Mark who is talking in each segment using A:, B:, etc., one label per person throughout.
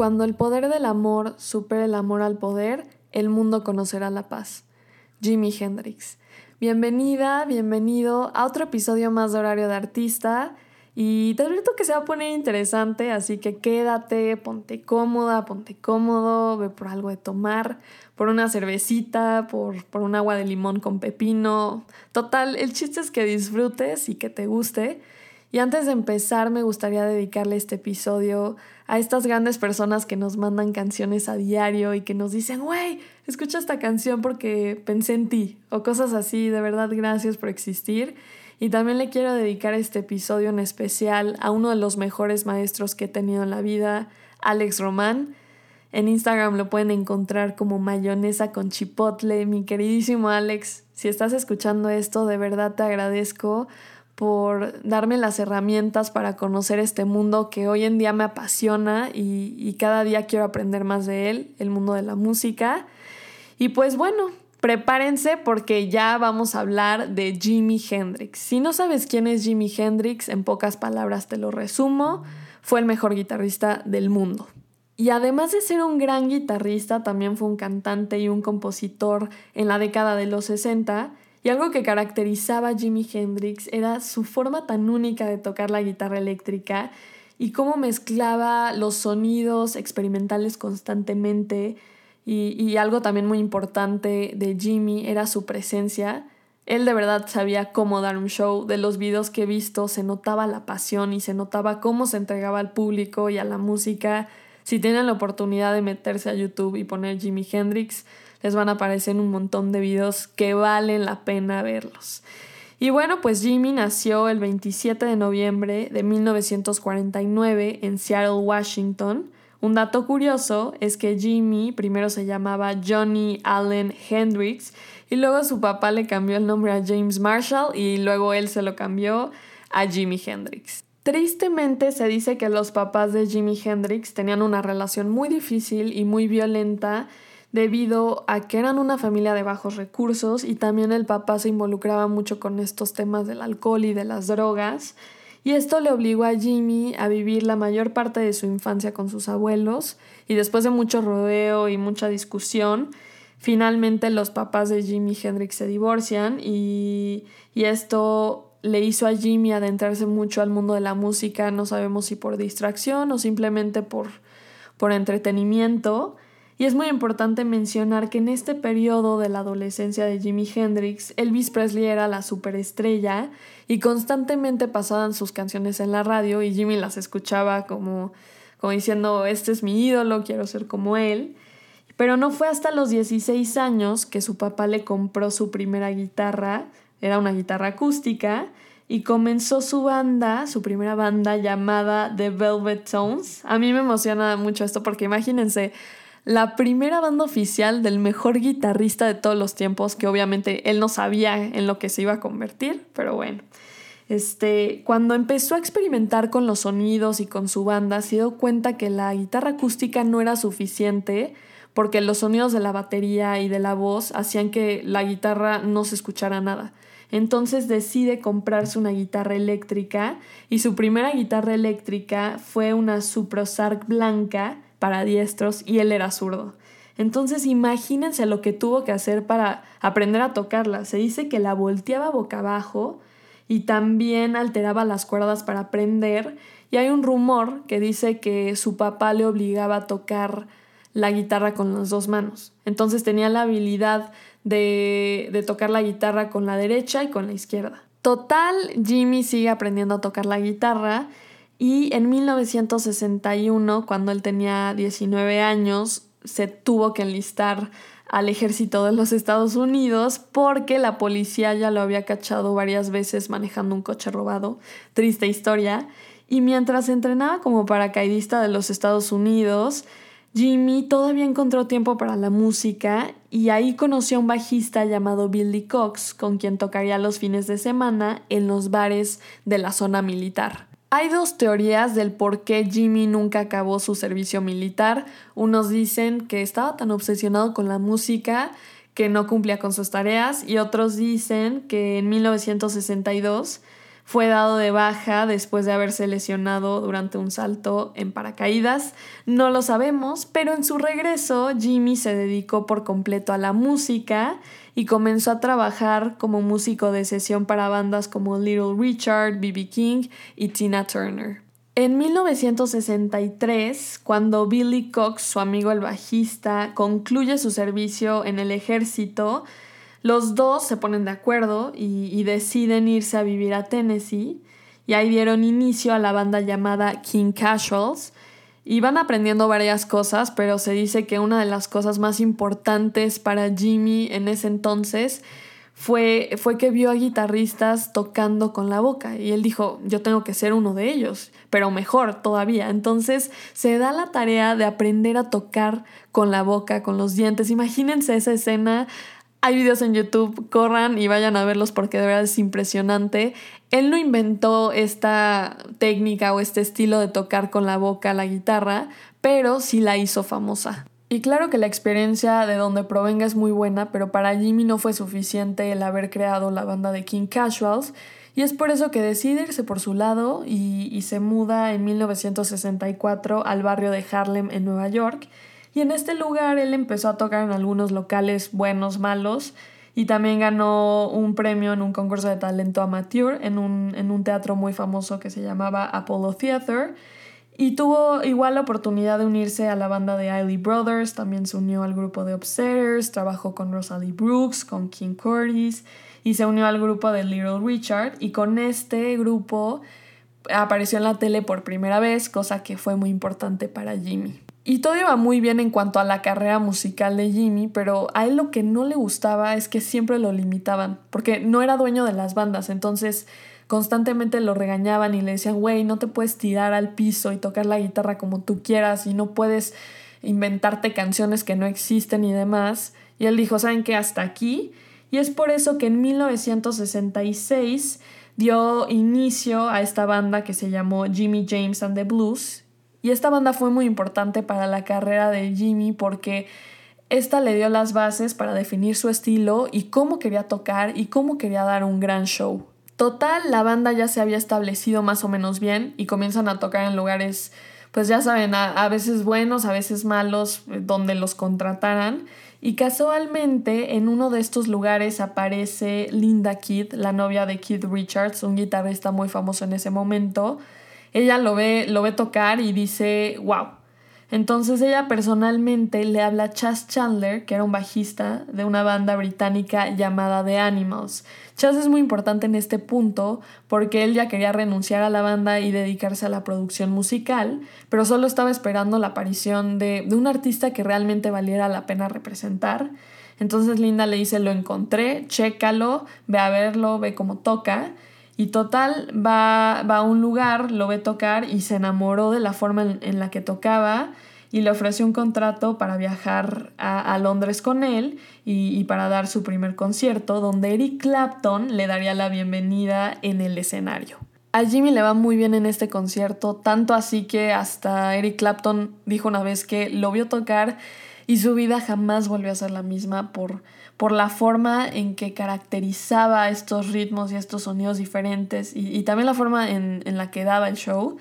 A: Cuando el poder del amor supere el amor al poder, el mundo conocerá la paz. Jimi Hendrix. Bienvenida, bienvenido a otro episodio más de Horario de Artista. Y te advierto que se va a poner interesante, así que quédate, ponte cómoda, ponte cómodo, ve por algo de tomar, por una cervecita, por, por un agua de limón con pepino. Total, el chiste es que disfrutes y que te guste. Y antes de empezar, me gustaría dedicarle este episodio a estas grandes personas que nos mandan canciones a diario y que nos dicen, güey, escucha esta canción porque pensé en ti, o cosas así, de verdad, gracias por existir. Y también le quiero dedicar este episodio en especial a uno de los mejores maestros que he tenido en la vida, Alex Román. En Instagram lo pueden encontrar como mayonesa con chipotle. Mi queridísimo Alex, si estás escuchando esto, de verdad te agradezco por darme las herramientas para conocer este mundo que hoy en día me apasiona y, cada día quiero aprender más de él, el mundo de la música. Y pues bueno, prepárense porque ya vamos a hablar de Jimi Hendrix. Si no sabes quién es Jimi Hendrix, en pocas palabras te lo resumo, fue el mejor guitarrista del mundo. Y además de ser un gran guitarrista, también fue un cantante y un compositor en la década de los 60 y algo que caracterizaba a Jimi Hendrix era su forma tan única de tocar la guitarra eléctrica y cómo mezclaba los sonidos experimentales constantemente. Y, algo también muy importante de Jimmy era su presencia. Él de verdad sabía cómo dar un show. De los videos que he visto se notaba la pasión y se notaba cómo se entregaba al público y a la música. Si tienen la oportunidad de meterse a YouTube y poner Jimi Hendrix, les van a aparecer un montón de videos que valen la pena verlos. Y bueno, pues Jimmy nació el 27 de noviembre de 1949 en Seattle, Washington. Un dato curioso es que Jimmy primero se llamaba Johnny Allen Hendrix y luego su papá le cambió el nombre a James Marshall y luego él se lo cambió a Jimi Hendrix. Tristemente se dice que los papás de Jimi Hendrix tenían una relación muy difícil y muy violenta debido a que eran una familia de bajos recursos y también el papá se involucraba mucho con estos temas del alcohol y de las drogas. Y esto le obligó a Jimmy a vivir la mayor parte de su infancia con sus abuelos y después de mucho rodeo y mucha discusión, finalmente los papás de Jimi Hendrix se divorcian y, y esto le hizo a Jimmy adentrarse mucho al mundo de la música, no sabemos si por distracción o simplemente por, por entretenimiento. Y es muy importante mencionar que en este periodo de la adolescencia de Jimi Hendrix, Elvis Presley era la superestrella y constantemente pasaban sus canciones en la radio y Jimmy las escuchaba como, como diciendo, este es mi ídolo, quiero ser como él. Pero no fue hasta los 16 años que su papá le compró su primera guitarra, era una guitarra acústica, y comenzó su banda, su primera banda llamada The Velvet Tones. A mí me emociona mucho esto porque imagínense, la primera banda oficial del mejor guitarrista de todos los tiempos, que obviamente él no sabía en lo que se iba a convertir, pero bueno. Este, cuando empezó a experimentar con los sonidos y con su banda, se dio cuenta que la guitarra acústica no era suficiente porque los sonidos de la batería y de la voz hacían que la guitarra no se escuchara nada. Entonces decide comprarse una guitarra eléctrica y su primera guitarra eléctrica fue una Suprosark blanca para diestros y él era zurdo. Entonces imagínense lo que tuvo que hacer para aprender a tocarla. Se dice que la volteaba boca abajo y también alteraba las cuerdas para aprender. Y hay un rumor que dice que su papá le obligaba a tocar la guitarra con las dos manos. Entonces tenía la habilidad de, de tocar la guitarra con la derecha y con la izquierda. Total, Jimmy sigue aprendiendo a tocar la guitarra y en 1961, cuando él tenía 19 años, se tuvo que enlistar al ejército de los Estados Unidos porque la policía ya lo había cachado varias veces manejando un coche robado. Triste historia. Y mientras entrenaba como paracaidista de los Estados Unidos, Jimmy todavía encontró tiempo para la música y ahí conoció a un bajista llamado Billy Cox, con quien tocaría los fines de semana en los bares de la zona militar. Hay dos teorías del por qué Jimmy nunca acabó su servicio militar. Unos dicen que estaba tan obsesionado con la música que no cumplía con sus tareas y otros dicen que en 1962 fue dado de baja después de haberse lesionado durante un salto en paracaídas. No lo sabemos, pero en su regreso Jimmy se dedicó por completo a la música y comenzó a trabajar como músico de sesión para bandas como Little Richard, B.B. King y Tina Turner. En 1963, cuando Billy Cox, su amigo el bajista, concluye su servicio en el ejército, los dos se ponen de acuerdo y, deciden irse a vivir a Tennessee y ahí dieron inicio a la banda llamada King Casuals y van aprendiendo varias cosas, pero se dice que una de las cosas más importantes para Jimmy en ese entonces fue, fue que vio a guitarristas tocando con la boca y él dijo, yo tengo que ser uno de ellos, pero mejor todavía. Entonces se da la tarea de aprender a tocar con la boca, con los dientes. Imagínense esa escena hay videos en YouTube, corran y vayan a verlos porque de verdad es impresionante. Él no inventó esta técnica o este estilo de tocar con la boca la guitarra, pero sí la hizo famosa. Y claro que la experiencia de donde provenga es muy buena, pero para Jimmy no fue suficiente el haber creado la banda de King Casuals, y es por eso que decide irse por su lado y, y se muda en 1964 al barrio de Harlem en Nueva York, y en este lugar él empezó a tocar en algunos locales buenos, malos, y también ganó un premio en un concurso de talento amateur en un, en un teatro muy famoso que se llamaba Apollo Theater. Y tuvo igual la oportunidad de unirse a la banda de Eiley Brothers, también se unió al grupo de Upsetters, trabajó con Rosalie Brooks, con King Curtis y se unió al grupo de Little Richard y con este grupo apareció en la tele por primera vez, cosa que fue muy importante para Jimmy. Y todo iba muy bien en cuanto a la carrera musical de Jimmy, pero a él lo que no le gustaba es que siempre lo limitaban, porque no era dueño de las bandas, entonces constantemente lo regañaban y le decían, güey, no te puedes tirar al piso y tocar la guitarra como tú quieras y no puedes inventarte canciones que no existen y demás. Y él dijo, ¿saben qué? Hasta aquí. Y es por eso que en 1966 dio inicio a esta banda que se llamó Jimmy James and the Blues y esta banda fue muy importante para la carrera de Jimmy porque esta le dio las bases para definir su estilo y cómo quería tocar y cómo quería dar un gran show. Total, la banda ya se había establecido más o menos bien y comienzan a tocar en lugares, pues ya saben, a, veces buenos, a veces malos, eh, donde los contrataran. Y casualmente en uno de estos lugares aparece Linda Kidd, la novia de Keith Richards, un guitarrista muy famoso en ese momento, ella lo ve, lo ve tocar y dice, wow. Entonces ella personalmente le habla a Chas Chandler, que era un bajista de una banda británica llamada The Animals. Chas es muy importante en este punto porque él ya quería renunciar a la banda y dedicarse a la producción musical, pero solo estaba esperando la aparición de, de un artista que realmente valiera la pena representar. Entonces Linda le dice, lo encontré, chécalo, ve a verlo, ve cómo toca. Y total, va, va a un lugar, lo ve tocar y se enamoró de la forma en, la que tocaba y le ofreció un contrato para viajar a, Londres con él y, y, para dar su primer concierto, donde Eric Clapton le daría la bienvenida en el escenario. A Jimmy le va muy bien en este concierto, tanto así que hasta Eric Clapton dijo una vez que lo vio tocar y su vida jamás volvió a ser la misma por, por la forma en que caracterizaba estos ritmos y estos sonidos diferentes y, también la forma en, en, la que daba el show.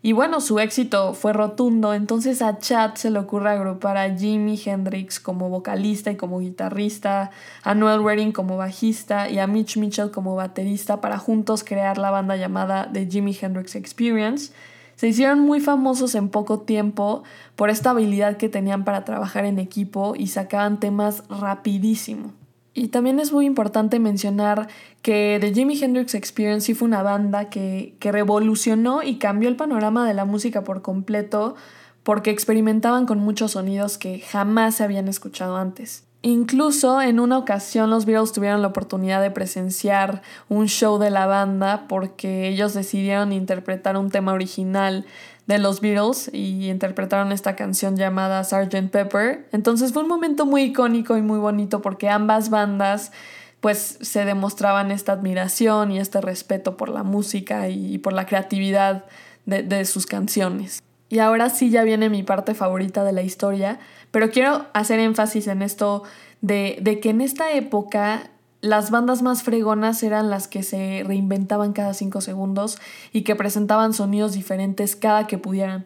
A: Y bueno, su éxito fue rotundo, entonces a Chad se le ocurre agrupar a Jimi Hendrix como vocalista y como guitarrista, a Noel Redding como bajista y a Mitch Mitchell como baterista para juntos crear la banda llamada The Jimi Hendrix Experience se hicieron muy famosos en poco tiempo por esta habilidad que tenían para trabajar en equipo y sacaban temas rapidísimo. Y también es muy importante mencionar que The Jimi Hendrix Experience sí fue una banda que, que revolucionó y cambió el panorama de la música por completo porque experimentaban con muchos sonidos que jamás se habían escuchado antes. Incluso en una ocasión los Beatles tuvieron la oportunidad de presenciar un show de la banda porque ellos decidieron interpretar un tema original de los Beatles y interpretaron esta canción llamada Sgt. Pepper. Entonces fue un momento muy icónico y muy bonito porque ambas bandas pues se demostraban esta admiración y este respeto por la música y por la creatividad de, de sus canciones. Y ahora sí ya viene mi parte favorita de la historia, pero quiero hacer énfasis en esto de, que en esta época las bandas más fregonas eran las que se reinventaban cada cinco segundos y que presentaban sonidos diferentes cada que pudieran.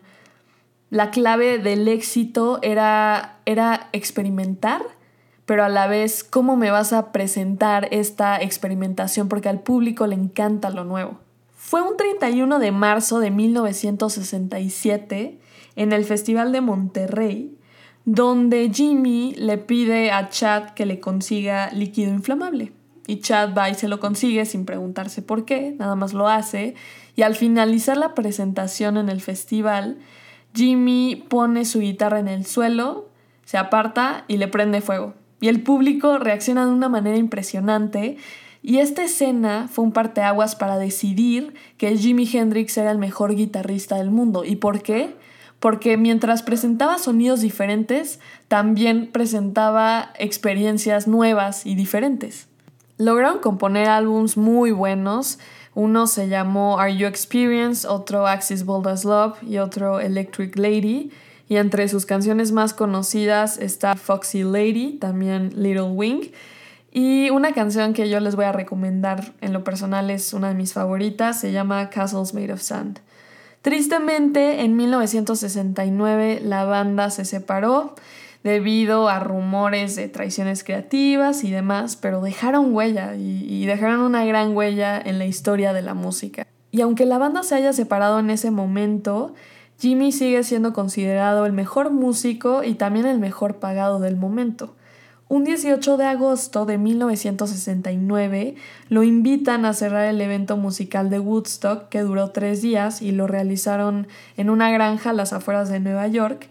A: La clave del éxito era, era experimentar, pero a la vez cómo me vas a presentar esta experimentación porque al público le encanta lo nuevo. Fue un 31 de marzo de 1967 en el Festival de Monterrey donde Jimmy le pide a Chad que le consiga líquido inflamable. Y Chad va y se lo consigue sin preguntarse por qué, nada más lo hace. Y al finalizar la presentación en el festival, Jimmy pone su guitarra en el suelo, se aparta y le prende fuego. Y el público reacciona de una manera impresionante. Y esta escena fue un parteaguas para decidir que Jimi Hendrix era el mejor guitarrista del mundo. ¿Y por qué? porque mientras presentaba sonidos diferentes, también presentaba experiencias nuevas y diferentes. Lograron componer álbums muy buenos. Uno se llamó Are You Experience, otro Axis Bold as Love y otro Electric Lady. Y entre sus canciones más conocidas está Foxy Lady, también Little Wing. Y una canción que yo les voy a recomendar en lo personal es una de mis favoritas, se llama Castles Made of Sand. Tristemente, en 1969 la banda se separó debido a rumores de traiciones creativas y demás, pero dejaron huella y, dejaron una gran huella en la historia de la música. Y aunque la banda se haya separado en ese momento, Jimmy sigue siendo considerado el mejor músico y también el mejor pagado del momento. Un 18 de agosto de 1969 lo invitan a cerrar el evento musical de Woodstock que duró tres días y lo realizaron en una granja a las afueras de Nueva York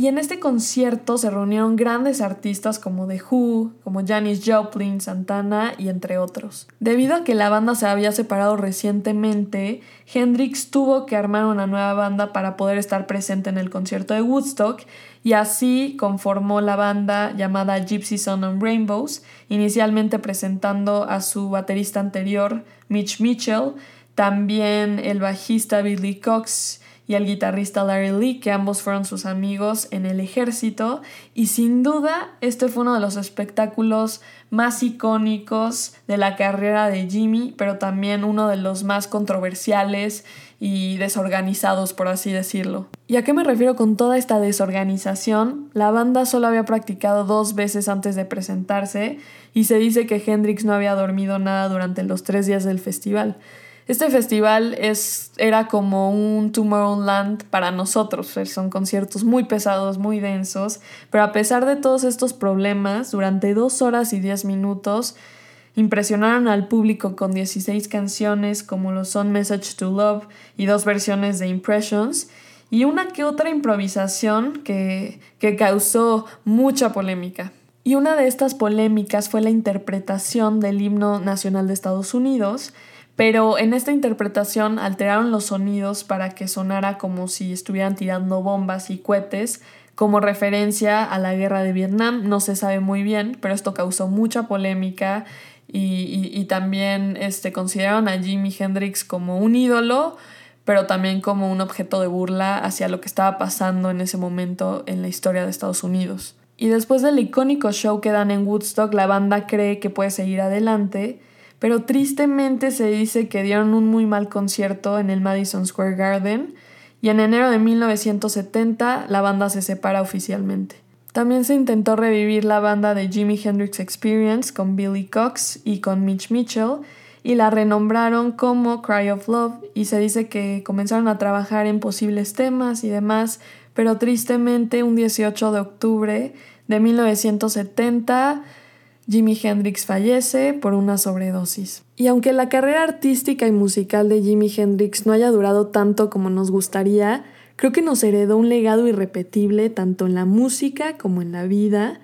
A: y en este concierto se reunieron grandes artistas como The Who, como Janis Joplin, Santana y entre otros. Debido a que la banda se había separado recientemente, Hendrix tuvo que armar una nueva banda para poder estar presente en el concierto de Woodstock y así conformó la banda llamada Gypsy Sun and Rainbows, inicialmente presentando a su baterista anterior, Mitch Mitchell, también el bajista Billy Cox y el guitarrista Larry Lee, que ambos fueron sus amigos en el ejército. Y sin duda, este fue uno de los espectáculos más icónicos de la carrera de Jimmy, pero también uno de los más controversiales y desorganizados, por así decirlo. ¿Y a qué me refiero con toda esta desorganización? La banda solo había practicado dos veces antes de presentarse y se dice que Hendrix no había dormido nada durante los tres días del festival. Este festival es, era como un Tomorrowland para nosotros, son conciertos muy pesados, muy densos, pero a pesar de todos estos problemas, durante dos horas y diez minutos, impresionaron al público con 16 canciones como lo son Message to Love y dos versiones de Impressions, y una que otra improvisación que, que causó mucha polémica. Y una de estas polémicas fue la interpretación del himno nacional de Estados Unidos, pero en esta interpretación alteraron los sonidos para que sonara como si estuvieran tirando bombas y cohetes como referencia a la guerra de Vietnam. No se sabe muy bien, pero esto causó mucha polémica y, también este, consideraron a Jimi Hendrix como un ídolo, pero también como un objeto de burla hacia lo que estaba pasando en ese momento en la historia de Estados Unidos. Y después del icónico show que dan en Woodstock, la banda cree que puede seguir adelante pero tristemente se dice que dieron un muy mal concierto en el Madison Square Garden y en enero de 1970 la banda se separa oficialmente. También se intentó revivir la banda de Jimi Hendrix Experience con Billy Cox y con Mitch Mitchell y la renombraron como Cry of Love y se dice que comenzaron a trabajar en posibles temas y demás, pero tristemente un 18 de octubre de 1970 Jimi Hendrix fallece por una sobredosis. Y aunque la carrera artística y musical de Jimi Hendrix no haya durado tanto como nos gustaría, creo que nos heredó un legado irrepetible tanto en la música como en la vida.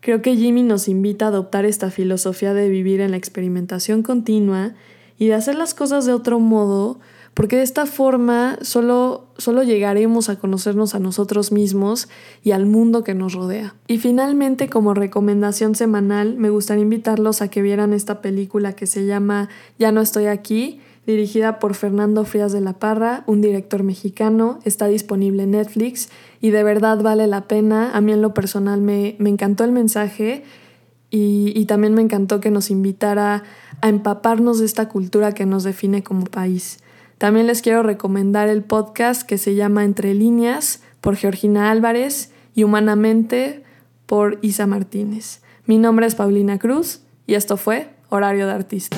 A: Creo que Jimmy nos invita a adoptar esta filosofía de vivir en la experimentación continua y de hacer las cosas de otro modo porque de esta forma solo, solo llegaremos a conocernos a nosotros mismos y al mundo que nos rodea. Y finalmente, como recomendación semanal, me gustaría invitarlos a que vieran esta película que se llama Ya no estoy aquí, dirigida por Fernando Frías de la Parra, un director mexicano, está disponible en Netflix y de verdad vale la pena. A mí en lo personal me, me encantó el mensaje y, también me encantó que nos invitara a empaparnos de esta cultura que nos define como país. También les quiero recomendar el podcast que se llama Entre líneas por Georgina Álvarez y Humanamente por Isa Martínez. Mi nombre es Paulina Cruz y esto fue Horario de Artista.